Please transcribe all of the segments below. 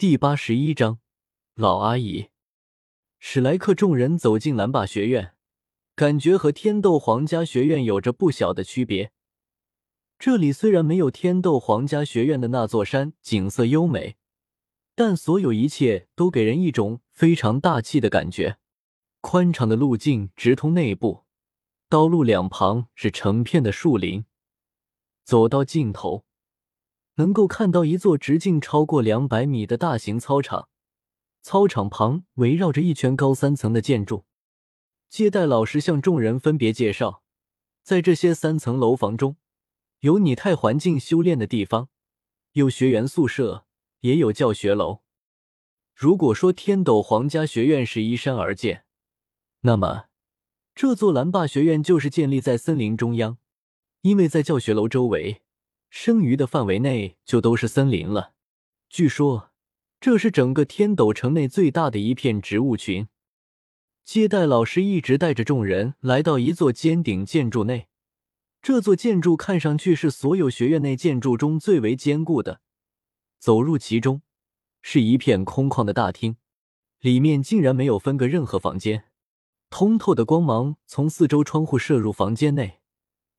第八十一章，老阿姨。史莱克众人走进蓝霸学院，感觉和天斗皇家学院有着不小的区别。这里虽然没有天斗皇家学院的那座山景色优美，但所有一切都给人一种非常大气的感觉。宽敞的路径直通内部，道路两旁是成片的树林，走到尽头。能够看到一座直径超过两百米的大型操场，操场旁围绕着一圈高三层的建筑。接待老师向众人分别介绍，在这些三层楼房中，有拟态环境修炼的地方，有学员宿舍，也有教学楼。如果说天斗皇家学院是依山而建，那么这座蓝霸学院就是建立在森林中央，因为在教学楼周围。剩余的范围内就都是森林了。据说这是整个天斗城内最大的一片植物群。接待老师一直带着众人来到一座尖顶建筑内，这座建筑看上去是所有学院内建筑中最为坚固的。走入其中，是一片空旷的大厅，里面竟然没有分隔任何房间，通透的光芒从四周窗户射入房间内，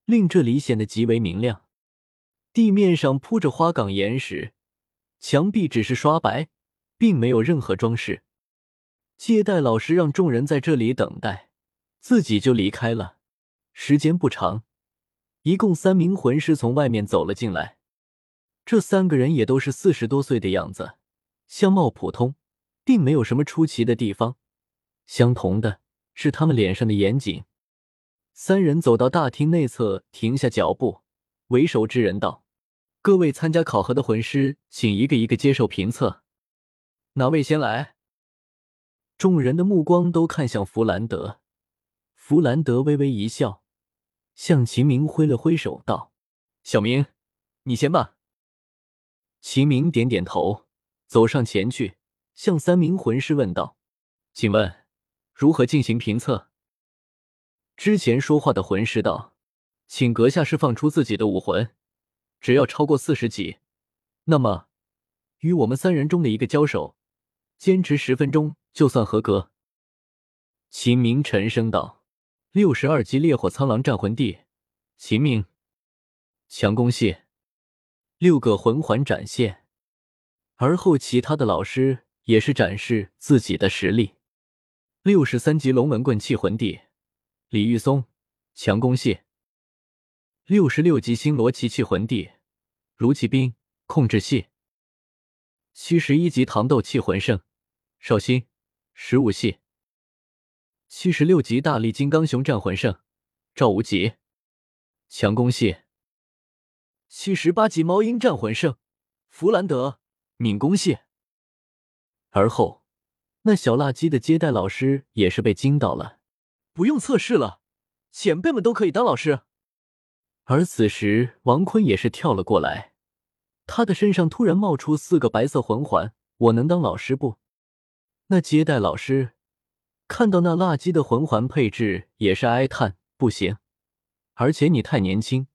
令这里显得极为明亮。地面上铺着花岗岩石，墙壁只是刷白，并没有任何装饰。接待老师让众人在这里等待，自己就离开了。时间不长，一共三名魂师从外面走了进来。这三个人也都是四十多岁的样子，相貌普通，并没有什么出奇的地方。相同的是他们脸上的严谨。三人走到大厅内侧，停下脚步，为首之人道。各位参加考核的魂师，请一个一个接受评测。哪位先来？众人的目光都看向弗兰德。弗兰德微微一笑，向秦明挥了挥手，道：“小明，你先吧。”秦明点点头，走上前去，向三名魂师问道：“请问，如何进行评测？”之前说话的魂师道：“请阁下释放出自己的武魂。”只要超过四十级，那么与我们三人中的一个交手，坚持十分钟就算合格。秦明沉声道：“六十二级烈火苍狼战魂帝，秦明。”强攻系，六个魂环展现，而后其他的老师也是展示自己的实力。六十三级龙纹棍气魂帝，李玉松，强攻系。六十六级星罗奇气魂帝，如其兵控制系；七十一级糖豆气魂圣，绍兴十五系；七十六级大力金刚熊战魂圣，赵无极。强攻系；七十八级猫鹰战魂圣，弗兰德敏攻系。而后，那小辣鸡的接待老师也是被惊到了，不用测试了，前辈们都可以当老师。而此时，王坤也是跳了过来，他的身上突然冒出四个白色魂环。我能当老师不？那接待老师看到那垃圾的魂环配置，也是哀叹：不行，而且你太年轻。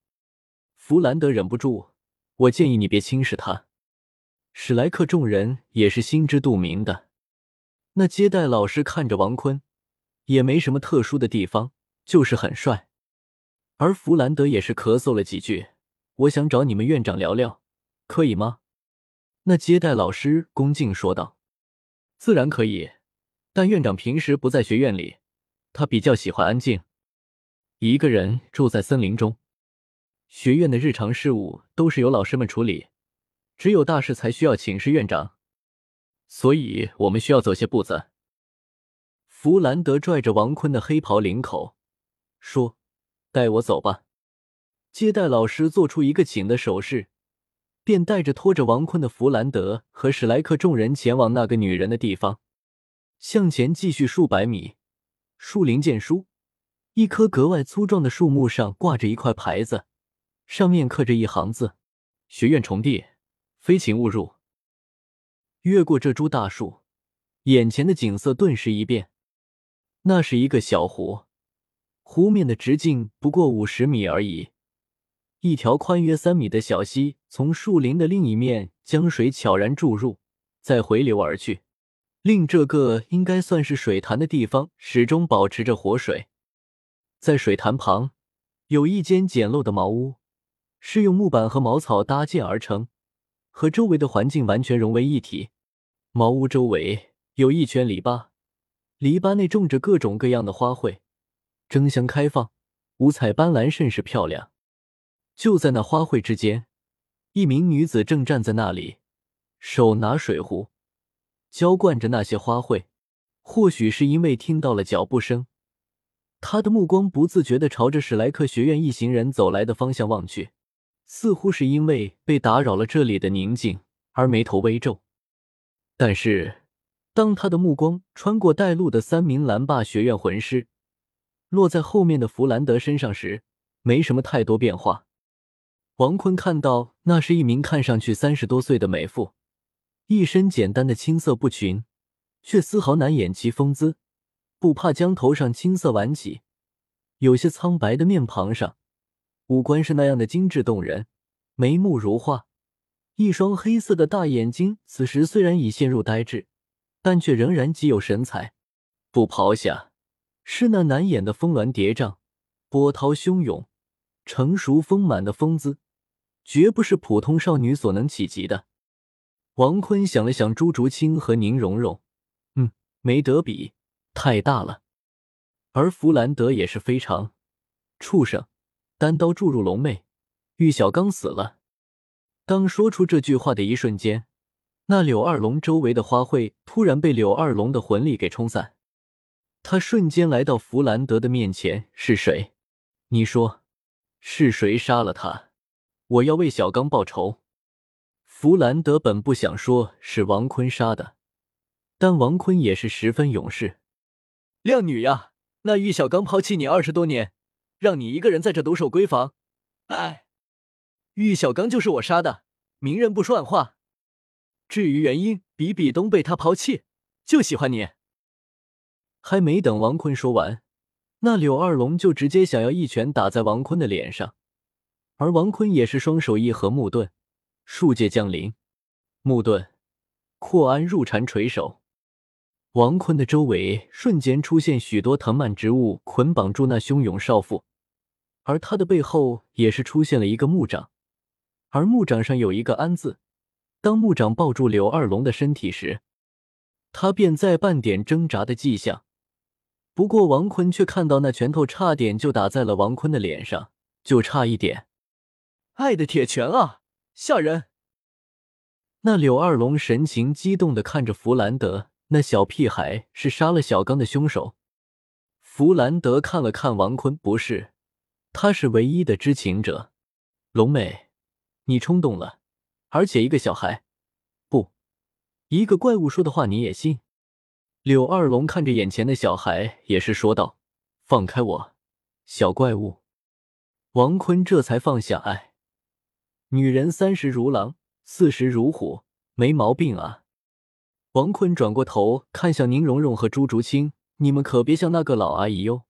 弗兰德忍不住，我建议你别轻视他。史莱克众人也是心知肚明的。那接待老师看着王坤，也没什么特殊的地方，就是很帅。而弗兰德也是咳嗽了几句，我想找你们院长聊聊，可以吗？那接待老师恭敬说道：“自然可以，但院长平时不在学院里，他比较喜欢安静，一个人住在森林中。学院的日常事务都是由老师们处理，只有大事才需要请示院长，所以我们需要走些步子。”弗兰德拽着王坤的黑袍领口说。带我走吧！接待老师做出一个请的手势，便带着拖着王坤的弗兰德和史莱克众人前往那个女人的地方。向前继续数百米，树林见书，一棵格外粗壮的树木上挂着一块牌子，上面刻着一行字：“学院重地，非请勿入。”越过这株大树，眼前的景色顿时一变，那是一个小湖。湖面的直径不过五十米而已，一条宽约三米的小溪从树林的另一面将水悄然注入，再回流而去，令这个应该算是水潭的地方始终保持着活水。在水潭旁有一间简陋的茅屋，是用木板和茅草搭建而成，和周围的环境完全融为一体。茅屋周围有一圈篱笆，篱笆内种着各种各样的花卉，争相开放，五彩斑斓，甚是漂亮。就在那花卉之间，一名女子正站在那里，手拿水壶，浇灌着那些花卉。或许是因为听到了脚步声，她的目光不自觉地朝着史莱克学院一行人走来的方向望去，似乎是因为被打扰了这里的宁静而眉头微皱。但是，当他的目光穿过带路的三名蓝霸学院魂师，落在后面的弗兰德身上时，没什么太多变化。王坤看到，那是一名看上去三十多岁的美妇，一身简单的青色布裙，却丝毫难掩其风姿，不怕将头上青色挽起，有些苍白的面庞上，五官是那样的精致动人，眉目如画，一双黑色的大眼睛，此时虽然已陷入呆滞，但却仍然极有神采。布袍下是那难掩的峰峦叠嶂，波涛汹涌，成熟丰满的风姿。绝不是普通少女所能企及的。王坤想了想，朱竹清和宁荣荣，嗯，没得比，太大了。而弗兰德也是非常畜生，单刀注入龙妹，玉小刚死了。当说出这句话的一瞬间，那柳二龙周围的花卉突然被柳二龙的魂力给冲散，他瞬间来到弗兰德的面前。是谁？你说，是谁杀了他？我要为小刚报仇。弗兰德本不想说是王坤杀的，但王坤也是十分勇士。靓女呀，那玉小刚抛弃你二十多年，让你一个人在这独守闺房。哎，玉小刚就是我杀的，明人不说暗话。至于原因，比比东被他抛弃，就喜欢你。还没等王坤说完，那柳二龙就直接想要一拳打在王坤的脸上。而王坤也是双手一合，木盾，术界降临，木盾扩安入禅垂手。王坤的周围瞬间出现许多藤蔓植物，捆绑住那汹涌少妇，而他的背后也是出现了一个木掌，而木掌上有一个安字。当木掌抱住柳二龙的身体时，他便在半点挣扎的迹象。不过王坤却看到那拳头差点就打在了王坤的脸上，就差一点。爱的铁拳啊，吓人！那柳二龙神情激动的看着弗兰德，那小屁孩是杀了小刚的凶手。弗兰德看了看王坤，不是，他是唯一的知情者。龙妹，你冲动了，而且一个小孩，不，一个怪物说的话你也信？柳二龙看着眼前的小孩，也是说道：“放开我，小怪物！”王坤这才放下哎。女人三十如狼，四十如虎，没毛病啊！王坤转过头看向宁荣荣和朱竹清：“你们可别像那个老阿姨哟。”